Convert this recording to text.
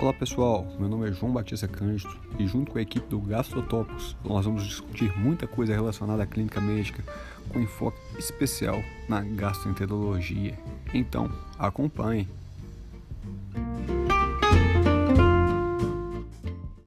Olá pessoal, meu nome é João Batista Cândido e junto com a equipe do Gastrotopos nós vamos discutir muita coisa relacionada à clínica médica com enfoque especial na gastroenterologia. Então, acompanhe!